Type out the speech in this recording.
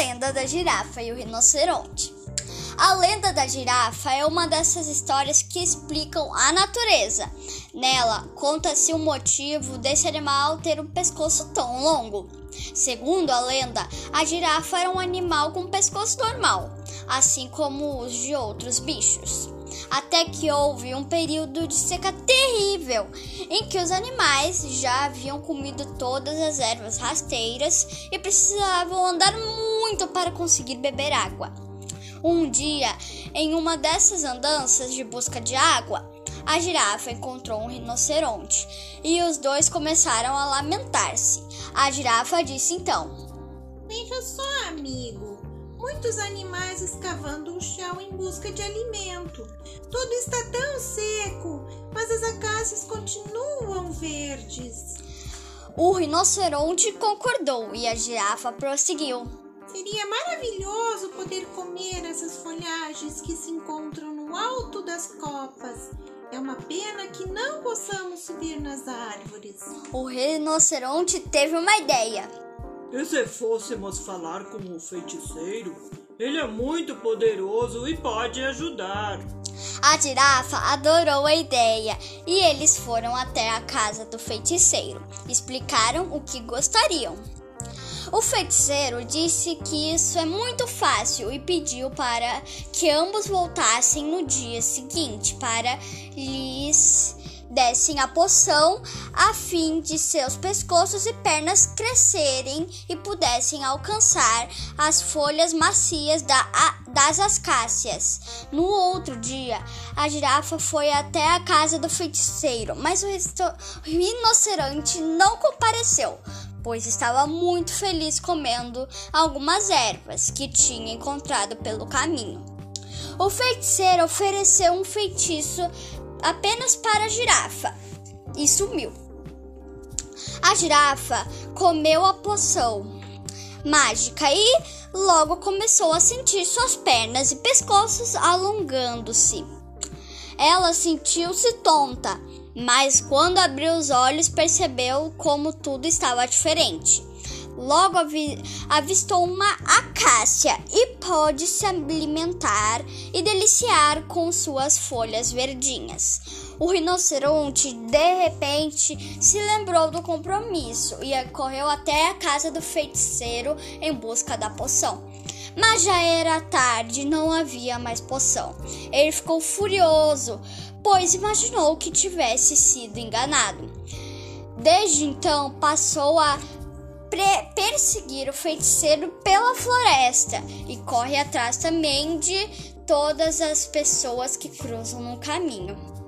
lenda da girafa e o rinoceronte. A lenda da girafa é uma dessas histórias que explicam a natureza. Nela, conta-se o motivo desse animal ter um pescoço tão longo. Segundo a lenda, a girafa era um animal com pescoço normal, assim como os de outros bichos. Até que houve um período de seca terrível, em que os animais já haviam comido todas as ervas rasteiras e precisavam andar muito para conseguir beber água. Um dia, em uma dessas andanças de busca de água, a girafa encontrou um rinoceronte e os dois começaram a lamentar-se. A girafa disse então: Veja só, amigo. Muitos animais escavando o chão em busca de alimento. Tudo está tão seco, mas as acácias continuam verdes. O rinoceronte concordou e a girafa prosseguiu. Seria maravilhoso poder comer essas folhagens que se encontram no alto das copas. É uma pena que não possamos subir nas árvores. O rinoceronte teve uma ideia. E se fôssemos falar com o feiticeiro? Ele é muito poderoso e pode ajudar. A girafa adorou a ideia e eles foram até a casa do feiticeiro. Explicaram o que gostariam. O feiticeiro disse que isso é muito fácil e pediu para que ambos voltassem no dia seguinte para lhes dessem a poção a fim de seus pescoços e pernas crescerem e pudessem alcançar as folhas macias da, a, das ascácias. No outro dia, a girafa foi até a casa do feiticeiro, mas o, rinoceronte não compareceu, pois estava muito feliz comendo algumas ervas que tinha encontrado pelo caminho. O feiticeiro ofereceu um feitiço apenas para a girafa e sumiu. A girafa comeu a poção mágica e logo começou a sentir suas pernas e pescoços alongando-se. Ela sentiu-se tonta, mas quando abriu os olhos percebeu como tudo estava diferente. Logo avistou uma acácia e pôde se alimentar e deliciar com suas folhas verdinhas. O rinoceronte, de repente, se lembrou do compromisso e correu até a casa do feiticeiro em busca da poção. Mas já era tarde, não havia mais poção. Ele ficou furioso, pois imaginou que tivesse sido enganado. Desde então, passou a perseguir o feiticeiro pela floresta e corre atrás também de todas as pessoas que cruzam no caminho.